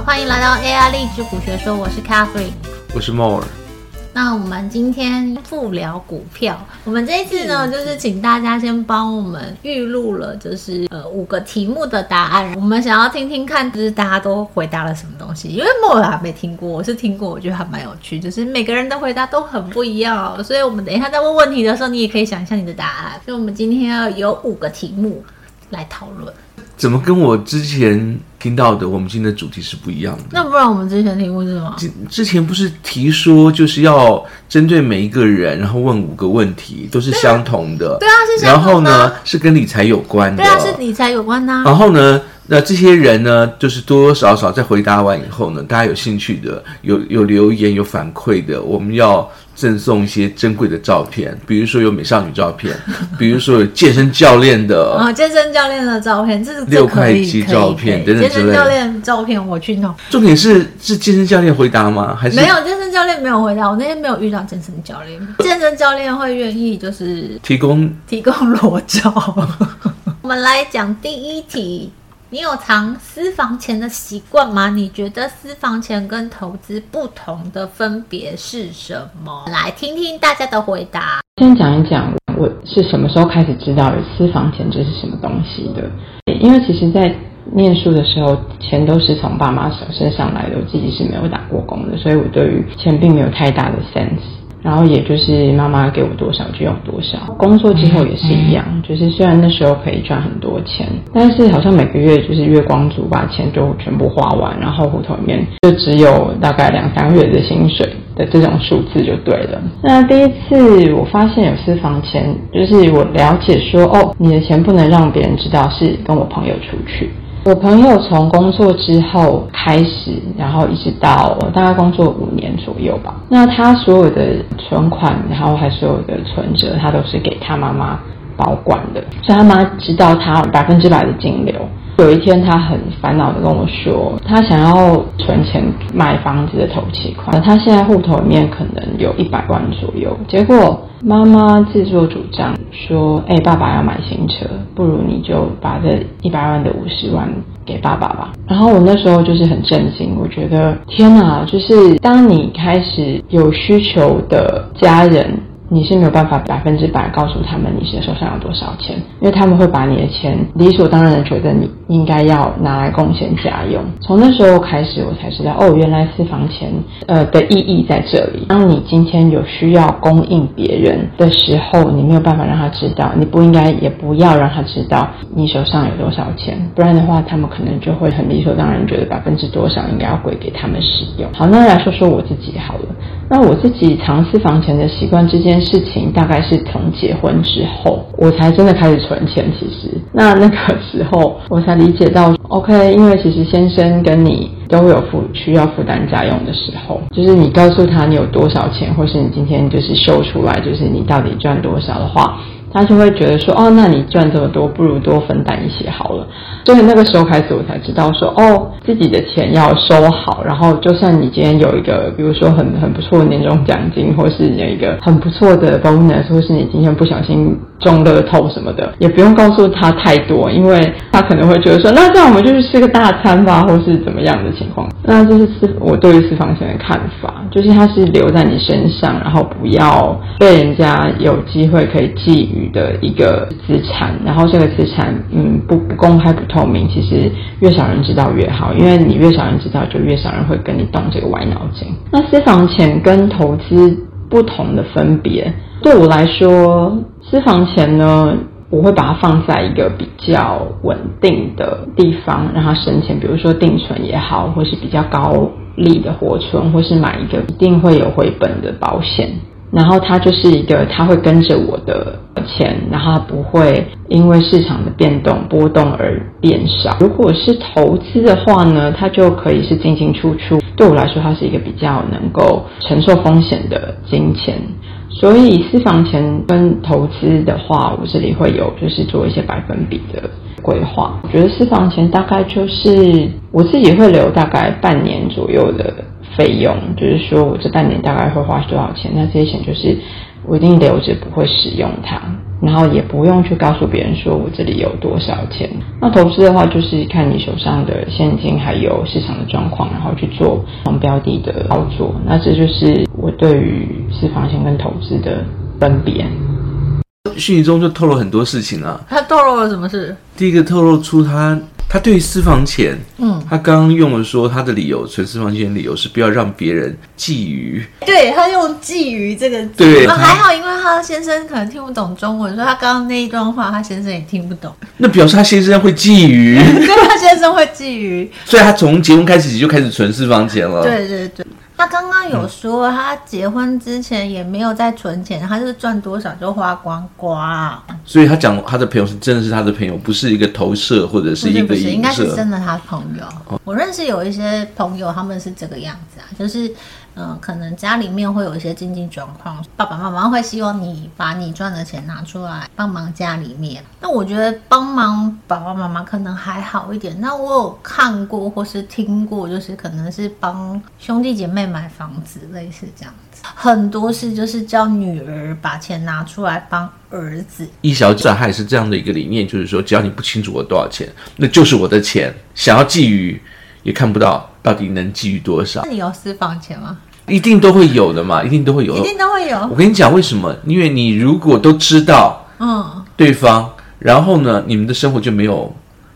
好，欢迎来到 AI 励志股学说，我是 Catherine，我是 More。那我们今天不聊股票，我们这一次呢，就是请大家先帮我们预录了，就是呃五个题目的答案。我们想要听听看，就是大家都回答了什么东西。因为 More 还没听过，我是听过，我觉得还蛮有趣，就是每个人的回答都很不一样。所以我们等一下在问问题的时候，你也可以想一下你的答案。所以我们今天要有五个题目来讨论。怎么跟我之前听到的我们今天的主题是不一样的？那不然我们之前题目是什么？之之前不是提说就是要针对每一个人，然后问五个问题，都是相同的。对啊，是相同的。然后呢，是跟理财有关的。对啊，是理财有关的啊。然后呢，那这些人呢，就是多多少少在回答完以后呢，大家有兴趣的，有有留言有反馈的，我们要。赠送一些珍贵的照片，比如说有美少女照片，比如说有健身教练的啊、哦，健身教练的照片，这是六块肌照片等等。健身教练照片我去弄。重点是是健身教练回答吗？还是没有健身教练没有回答？我那天没有遇到健身教练，健身教练会愿意就是提供提供裸照。我们来讲第一题。你有藏私房钱的习惯吗？你觉得私房钱跟投资不同的分别是什么？来听听大家的回答。先讲一讲我是什么时候开始知道有私房钱这是什么东西的。因为其实，在念书的时候，钱都是从爸妈手身上来的，我自己是没有打过工的，所以我对于钱并没有太大的 sense。然后也就是妈妈给我多少就用多少，工作之后也是一样，就是虽然那时候可以赚很多钱，但是好像每个月就是月光族把钱就全部花完，然后户头里面就只有大概两三个月的薪水的这种数字就对了。那第一次我发现有私房钱，就是我了解说，哦，你的钱不能让别人知道是跟我朋友出去。我朋友从工作之后开始，然后一直到大概工作五年左右吧。那他所有的存款，然后还所有的存折，他都是给他妈妈保管的，所以他妈知道他百分之百的净流。有一天，他很烦恼的跟我说，他想要存钱买房子的头期款。他现在户头里面可能有一百万左右。结果妈妈自作主张说：“哎，爸爸要买新车，不如你就把这一百万的五十万给爸爸吧。”然后我那时候就是很震惊，我觉得天哪，就是当你开始有需求的家人。你是没有办法百分之百告诉他们你的手上有多少钱，因为他们会把你的钱理所当然的觉得你应该要拿来贡献家用。从那时候开始，我才知道哦，原来私房钱呃的意义在这里。当你今天有需要供应别人的时候，你没有办法让他知道，你不应该也不要让他知道你手上有多少钱，不然的话，他们可能就会很理所当然觉得百分之多少应该要归给他们使用。好，那来说说我自己好了。那我自己藏私房钱的习惯之间。事情大概是从结婚之后，我才真的开始存钱。其实，那那个时候我才理解到，OK，因为其实先生跟你都会有负需要负担家用的时候，就是你告诉他你有多少钱，或是你今天就是秀出来，就是你到底赚多少的话。他就会觉得说，哦，那你赚这么多，不如多分担一些好了。所以那个时候开始，我才知道说，哦，自己的钱要收好。然后，就算你今天有一个，比如说很很不错的年终奖金，或是有一个很不错的 bonus，或是你今天不小心中乐透什么的，也不用告诉他太多，因为他可能会觉得说，那这样我们就去吃个大餐吧，或是怎么样的情况。那这是私我对于私房钱的看法，就是它是留在你身上，然后不要被人家有机会可以觊觎。的一个资产，然后这个资产，嗯，不不公开、不透明，其实越少人知道越好，因为你越少人知道，就越少人会跟你动这个歪脑筋。那私房钱跟投资不同的分别，对我来说，私房钱呢，我会把它放在一个比较稳定的地方，让它生钱，比如说定存也好，或是比较高利的活存，或是买一个一定会有回本的保险。然后它就是一个，它会跟着我的钱，然后它不会因为市场的变动波动而变少。如果是投资的话呢，它就可以是进进出出。对我来说，它是一个比较能够承受风险的金钱。所以私房钱跟投资的话，我这里会有就是做一些百分比的规划。我觉得私房钱大概就是我自己会留大概半年左右的。费用就是说，我这半年大概会花多少钱？那这些钱就是我一定留着，不会使用它。然后也不用去告诉别人说我这里有多少钱。那投资的话，就是看你手上的现金还有市场的状况，然后去做同标的的操作。那这就是我对于私房钱跟投资的分别。讯息中就透露很多事情啊。他透露了什么事？第一个透露出他。他对于私房钱，嗯，他刚刚用了说他的理由，存私房钱的理由是不要让别人觊觎。对，他用觊觎这个字，对，还好，因为他的先生可能听不懂中文，所以他刚刚那一段话，他先生也听不懂。那表示他先生会觊觎，对，他先生会觊觎，所以他从结婚开始就开始存私房钱了。对对对。他刚刚有说，他结婚之前也没有在存钱，他就是赚多少就花光光。所以他讲他的朋友是真的是他的朋友，不是一个投射或者是一个不是，应该是真的他朋友。哦。我认识有一些朋友，他们是这个样子啊，就是。嗯，可能家里面会有一些经济状况，爸爸妈妈会希望你把你赚的钱拿出来帮忙家里面。那我觉得帮忙爸爸妈妈可能还好一点。那我有看过或是听过，就是可能是帮兄弟姐妹买房子，类似这样子。很多事就是叫女儿把钱拿出来帮儿子。易小姐还是这样的一个理念，就是说只要你不清楚我多少钱，那就是我的钱，想要觊觎也看不到到底能觊觎多少。那你有私房钱吗？一定都会有的嘛，一定都会有，一定都会有。我跟你讲为什么？因为你如果都知道，嗯，对方，然后呢，你们的生活就没有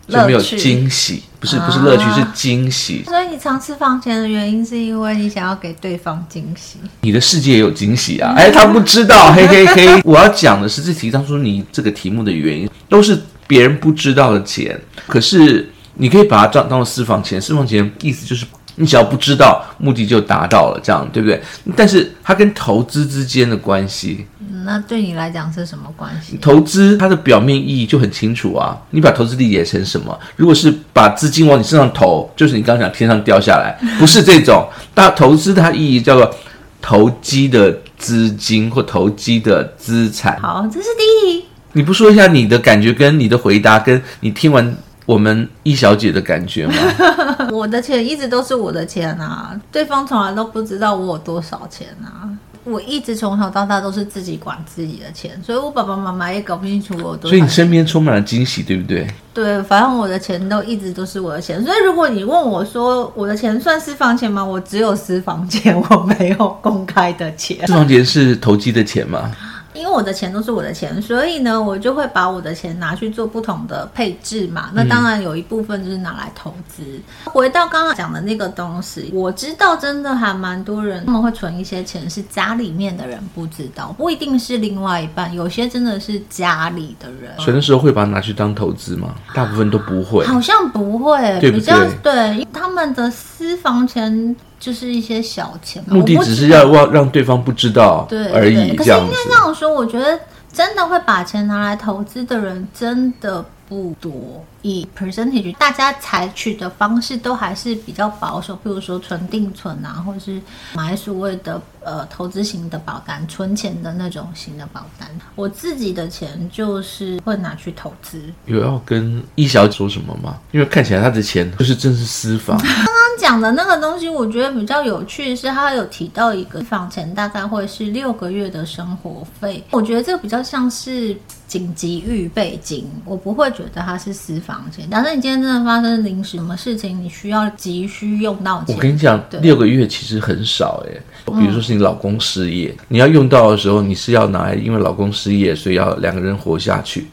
就没有惊喜，不是不是乐趣，是惊喜。所以你常私房钱的原因，是因为你想要给对方惊喜。你的世界也有惊喜啊！哎，他不知道，嘿嘿嘿。我要讲的是，这题当初你这个题目的原因，都是别人不知道的钱，可是你可以把它当当做私房钱。私房钱意思就是。你只要不知道，目的就达到了，这样对不对？但是它跟投资之间的关系，那对你来讲是什么关系？投资它的表面意义就很清楚啊。你把投资理解成什么？如果是把资金往你身上投，就是你刚刚讲天上掉下来，不是这种。大投资它意义叫做投机的资金或投机的资产。好，这是第一题。你不说一下你的感觉跟你的回答，跟你听完。我们一小姐的感觉吗？我的钱一直都是我的钱啊，对方从来都不知道我有多少钱啊。我一直从小到大都是自己管自己的钱，所以我爸爸妈妈也搞不清楚我有多少钱。所以你身边充满了惊喜，对不对？对，反正我的钱都一直都是我的钱。所以如果你问我说我的钱算私房钱吗？我只有私房钱，我没有公开的钱。私房钱是投机的钱吗？因为我的钱都是我的钱，所以呢，我就会把我的钱拿去做不同的配置嘛。那当然有一部分就是拿来投资。嗯、回到刚刚讲的那个东西，我知道真的还蛮多人他们会存一些钱，是家里面的人不知道，不一定是另外一半，有些真的是家里的人。存的时候会把它拿去当投资吗？大部分都不会，好像不会，对不对？比较对，他们的私房钱。就是一些小钱，目的只是要让让对方不知道而已。可是应该这样说，我觉得真的会把钱拿来投资的人真的不多。以 percentage，大家采取的方式都还是比较保守，比如说存定存啊，或者是买所谓的呃投资型的保单，存钱的那种型的保单。我自己的钱就是会拿去投资。有要跟易小姐说什么吗？因为看起来她的钱就是真是私房。刚刚讲的那个东西，我觉得比较有趣的是，他有提到一个私房钱大概会是六个月的生活费。我觉得这个比较像是紧急预备金，我不会觉得它是私房。假设你今天真的发生临时什么事情，你需要急需用到钱，我跟你讲，六个月其实很少哎。比如说是你老公失业，嗯，你要用到的时候，你是要拿来，因为老公失业，所以要两个人活下去。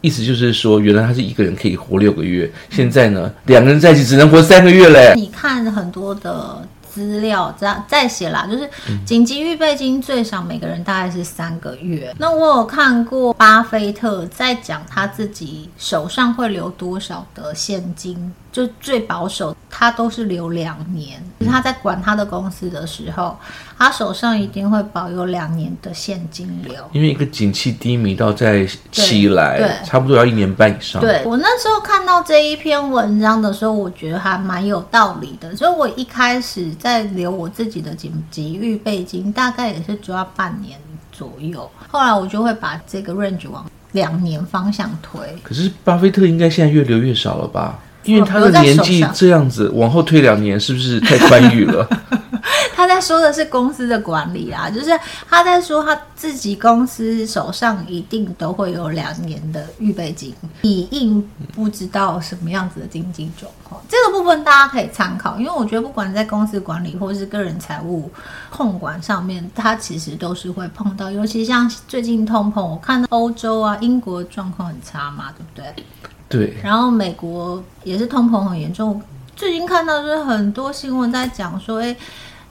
意思就是说，原来他是一个人可以活六个月，现在呢，两个人在一起只能活三个月嘞。你看很多的。资料再再写啦，就是紧急预备金最少每个人大概是三个月。那我有看过巴菲特在讲他自己手上会留多少的现金。就最保守，他都是留两年。就是他在管他的公司的时候，他手上一定会保有两年的现金流。因为一个景气低迷到再起来，对，差不多要一年半以上。对，我那时候看到这一篇文章的时候，我觉得还蛮有道理的。所以我一开始在留我自己的紧急预备金，大概也是主要半年左右。后来我就会把这个 range 往两年方向推。可是巴菲特应该现在越留越少了吧？因为他的年纪这样子，往后推两年是不是太宽裕了？他 他在说的是公司的管理啊，就是他在说他自己公司手上一定都会有两年的预备金，以应不知道什么样子的经济状况。这个部分大家可以参考，因为我觉得不管在公司管理或是个人财务控管上面，他其实都是会碰到。尤其像最近通膨，我看到欧洲啊、英国状况很差嘛，对不对？对。然后美国也是通膨很严重。最近看到就是很多新闻在讲说，哎，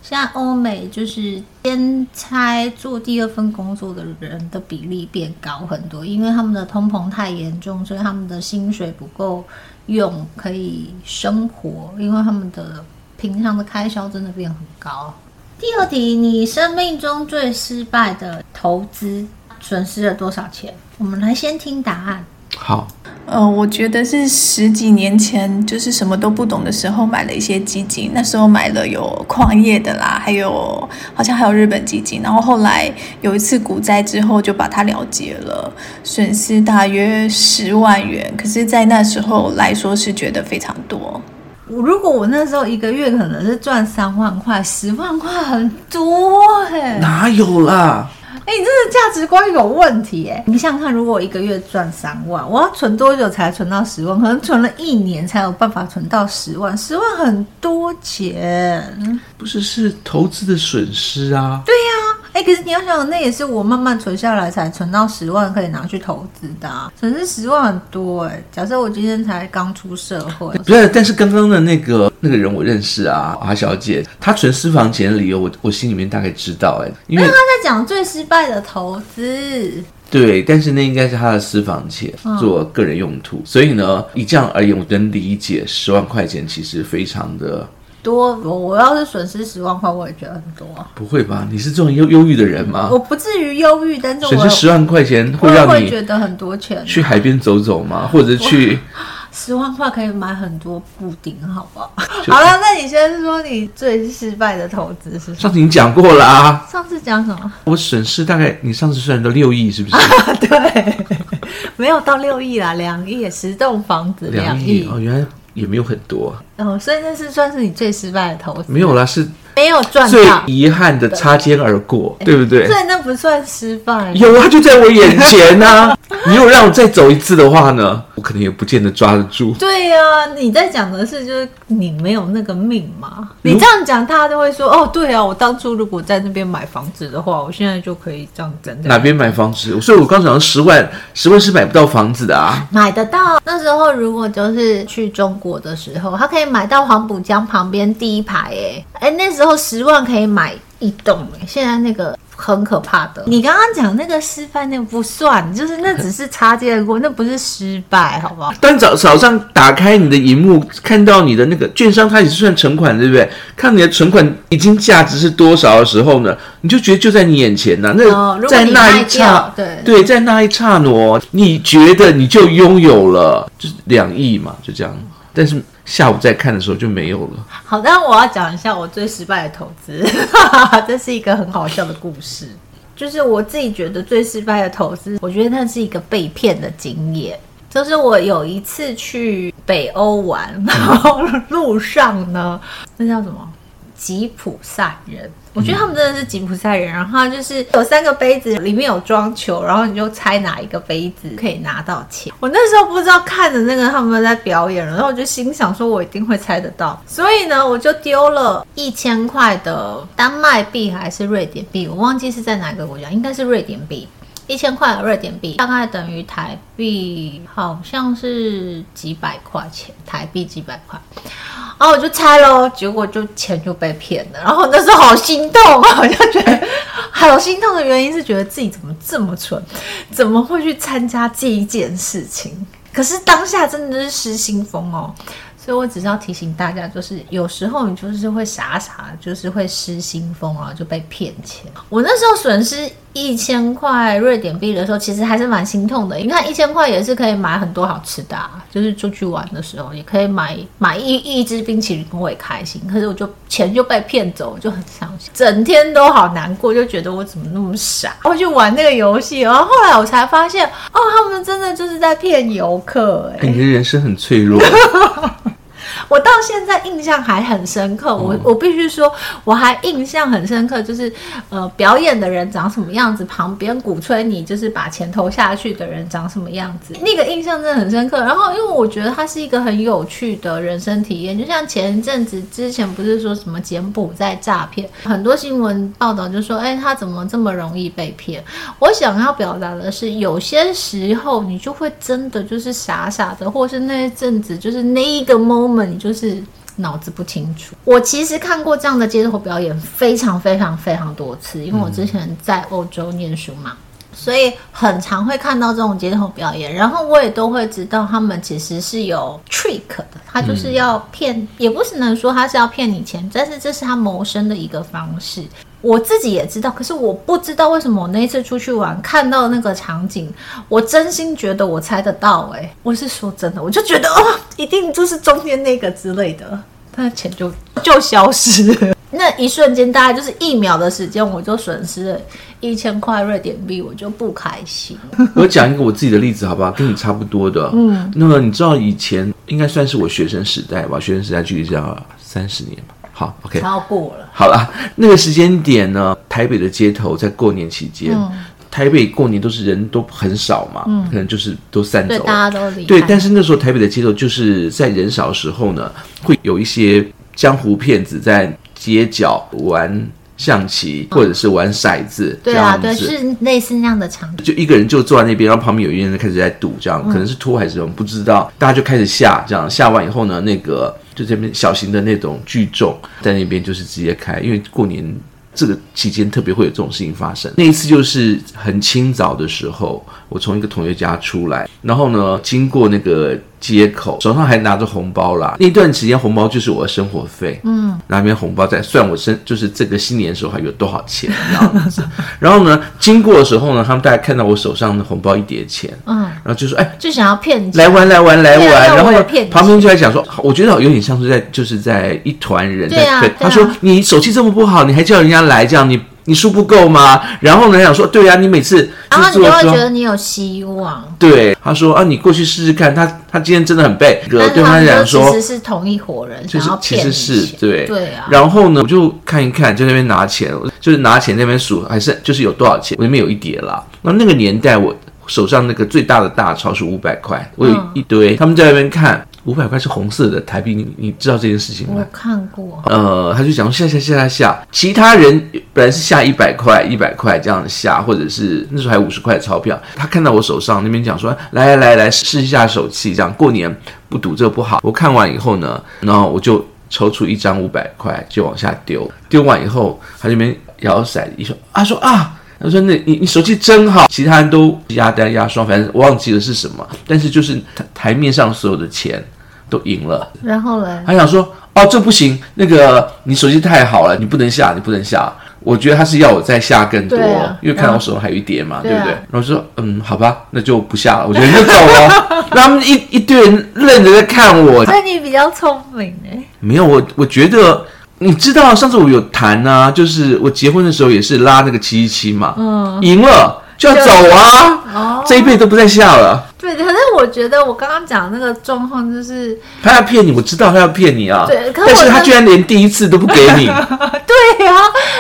现在欧美就是兼差做第二份工作的人的比例变高很多，因为他们的通膨太严重，所以他们的薪水不够用可以生活，因为他们的平常的开销真的变很高。第二题，你生命中最失败的投资损失了多少钱？我们来先听答案。好。呃，我觉得是十几年前，就是什么都不懂的时候买了一些基金。那时候买了有矿业的啦，还有好像还有日本基金。然后后来有一次股灾之后，就把它了结了，损失大约十万元。可是，在那时候来说，是觉得非常多。我如果我那时候一个月可能是赚三万块，十万块很多嘿。哪有啦？哎、欸，你这个价值观有问题哎！你想想看，如果我一个月赚三万，我要存多久才存到十万？可能存了一年才有办法存到十万，十万很多钱。不是，是投资的损失啊。对呀、啊，哎、欸，可是你要想想，那也是我慢慢存下来才存到十万，可以拿去投资的、啊。损失十万很多哎。假设我今天才刚出社会，不是，但是刚刚的那个那个人我认识啊，华小姐，她存私房钱的理由，我我心里面大概知道哎，因为她在讲最失败。的投资对，但是那应该是他的私房钱，做个人用途。嗯、所以呢，以这样而言，我能理解十万块钱其实非常的多。我我要是损失十万块，我也觉得很多。不会吧？你是这种忧忧郁的人吗？我不至于忧郁，但是损失十万块钱会让你觉得很多钱。去海边走走吗？或者去？十万块可以买很多布丁，好不好？好了，那你先说你最失败的投资是什么？上次你讲过啦、啊。上次讲什么？我损失大概，你上次算到六亿，是不是？对，没有到六亿啦，两亿，十栋房子两亿哦，原来也没有很多哦，所以那是算是你最失败的投资？没有啦，是。没有赚到，最遗憾的擦肩而过，对，不对？所以那不算失败。有啊，就在我眼前呐、啊。你有让我再走一次的话呢，我可能也不见得抓得住。对呀、啊，你在讲的是就是你没有那个命嘛？你这样讲，大家都会说哦，对啊，我当初如果在那边买房子的话，我现在就可以这样整。哪边买房子？所以我刚讲十万，十万是买不到房子的啊。买得到。那时候如果就是去中国的时候，他可以买到黄浦江旁边第一排，哎哎，那时候。十万可以买一栋，现在那个很可怕的。你刚刚讲那个失败，那个不算，就是那只是擦肩而过，那不是失败，好不好？但早早上打开你的荧幕，看到你的那个券商，它也是算存款，对不对？看你的存款已经价值是多少的时候呢，你就觉得就在你眼前呢、啊。那、哦、在那一刹，对对，在那一刹那，你觉得你就拥有了，就是两亿嘛，就这样。但是。下午再看的时候就没有了。好，那我要讲一下我最失败的投资，这是一个很好笑的故事。就是我自己觉得最失败的投资，我觉得那是一个被骗的经验。就是我有一次去北欧玩，然后路上呢，那叫什么？吉普赛人，我觉得他们真的是吉普赛人。然后就是有三个杯子，里面有装球，然后你就猜哪一个杯子可以拿到钱。我那时候不知道看着那个他们在表演，然后我就心想说，我一定会猜得到。所以呢，我就丢了一千块的丹麦币还是瑞典币，我忘记是在哪个国家，应该是瑞典币。一千块瑞典币大概等于台币，好像是几百块钱，台币几百块。然后我就猜咯，结果就钱就被骗了。然后那时候好心痛啊，我就觉得好心痛的原因是觉得自己怎么这么蠢，怎么会去参加这一件事情？可是当下真的是失心疯哦。所以我只是要提醒大家，就是有时候你就是会傻傻，就是会失心疯啊，就被骗钱。我那时候损失一千块瑞典币的时候，其实还是蛮心痛的。你看一千块也是可以买很多好吃的啊，就是出去玩的时候也可以买买一一支冰淇淋，我也开心。可是我就钱就被骗走，我就很伤心，整天都好难过，就觉得我怎么那么傻，我去玩那个游戏。然后后来我才发现，哦，他们真的就是在骗游客。欸，哎，你的人生很脆弱。我到现在印象还很深刻。我我必须说，我还印象很深刻，就是呃，表演的人长什么样子，旁边鼓吹你就是把钱投下去的人长什么样子，那个印象真的很深刻。然后，因为我觉得它是一个很有趣的人生体验，就像前一阵子之前不是说什么柬埔寨诈骗，很多新闻报道就说，哎，他怎么这么容易被骗？我想要表达的是，有些时候你就会真的就是傻傻的，或是那一阵子就是那一个 moment，你就是脑子不清楚。我其实看过这样的街头表演非常非常非常多次，因为我之前在欧洲念书嘛。所以很常会看到这种街头表演，然后我也都会知道他们其实是有 trick 的，他就是要骗，嗯、也不是能说他是要骗你钱，但是这是他谋生的一个方式。我自己也知道，可是我不知道为什么我那一次出去玩看到那个场景，我真心觉得我猜得到、欸，哎，我是说真的，我就觉得哦，一定就是中间那个之类的，他的钱就就消失了。那一瞬间，大概就是一秒的时间，我就损失了一千块瑞典币，我就不开心。我讲一个我自己的例子，好不好？跟你差不多的。嗯，那么你知道以前应该算是我学生时代吧？学生时代距离这样三十年吧。好，OK，超过了。好了，那个时间点呢，台北的街头在过年期间，嗯、台北过年都是人都很少嘛，嗯、可能就是都散走了，对，大家都离开。对，但是那时候台北的街头就是在人少的时候呢，会有一些江湖骗子在。街角玩象棋，或者是玩骰子，对啊，对，是类似那样的场景。就一个人就坐在那边，然后旁边有一个人开始在赌，这样可能是托还是什么，不知道。大家就开始下，这样下完以后呢，那个就这边小型的那种聚众在那边就是直接开，因为过年这个期间特别会有这种事情发生。那一次就是很清早的时候，我从一个同学家出来，然后呢，经过那个。街口手上还拿着红包啦，那段时间红包就是我的生活费，嗯，拿边红包在算我生，就是这个新年的时候还有多少钱这样子。然后呢，经过的时候呢，他们大家看到我手上的红包一叠钱，嗯，然后就说，哎，就想要骗你，来玩来玩来玩，然后旁边就在讲说，我觉得有点像是在就是在一团人在对，他说你手气这么不好，你还叫人家来这样你。你数不够吗？然后呢，想说，对呀、啊，你每次，然后你就会觉得你有希望。对，他说啊，你过去试试看，他他今天真的很背。对他讲说，其实是同一伙人，就是其实是对对啊。然后呢，我就看一看，在那边拿钱，就是拿钱在那边数，还是就是有多少钱，我那边有一叠啦。那那个年代，我手上那个最大的大钞是五百块，我有一堆，嗯、他们在那边看。五百块是红色的台币，你你知道这件事情吗？我看过。呃，他就讲下下下下下，其他人本来是下一百块一百块这样下，或者是那时候还有五十块的钞票。他看到我手上那边讲说，来来来来试一下手气，这样过年不赌这不好。我看完以后呢，然后我就抽出一张五百块就往下丢，丢完以后他那边摇骰子一说啊说啊。他说：“那你你手气真好，其他人都压单压双，反正我忘记了是什么。但是就是台台面上所有的钱都赢了。然后呢，他想说：哦，这不行，那个你手气太好了，你不能下，你不能下。我觉得他是要我再下更多，啊、因为看到我手上还有一叠嘛，对，啊、对不对？然后说：嗯，好吧，那就不下了，我觉得就走了。然 后他们一一堆人愣着在看我。那你比较聪明哎。没有，我我觉得。”你知道上次我有谈啊，就是我结婚的时候也是拉那个七七七嘛，嗯，赢了就要走啊，哦，这一辈子都不再下了。对，可是我觉得我刚刚讲的那个状况就是他要骗你，我知道他要骗你啊。对，可是但是他居然连第一次都不给你。对啊，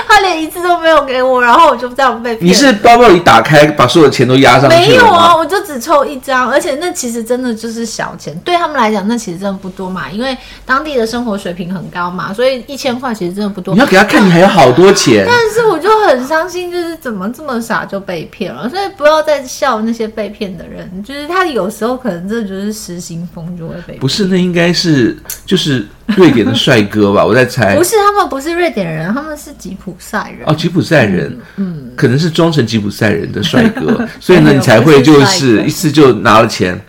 他连一次都没有给我，然后我就这样被骗。你是包包一打开，把所有的钱都压上去？没有啊，我就只抽一张，而且那其实真的就是小钱，对他们来讲那其实真的不多嘛，因为当地的生活水平很高嘛，所以一千块其实真的不多。你要给他看，你还有好多钱。但是我就很伤心，就是怎么这么傻就被骗了，所以不要再笑那些被骗的人，就是他有时候可能这就是失心疯就会被骗。不是，那应该是就是。瑞典的帅哥吧，我在猜。不是，他们不是瑞典人，他们是吉普赛人。哦，吉普赛人，嗯，嗯可能是装成吉普赛人的帅哥，所以呢，你才会就是一次就拿了钱，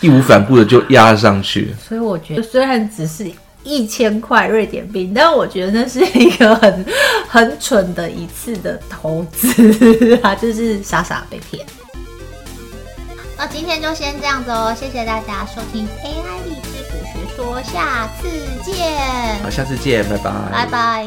义无反顾的就压上去。所以我觉得，虽然只是一千块瑞典币，但我觉得那是一个很 很蠢的一次的投资啊，就是傻傻被骗。那今天就先这样子哦，谢谢大家收听 AI 说，下次见。好，下次见，拜拜，拜拜。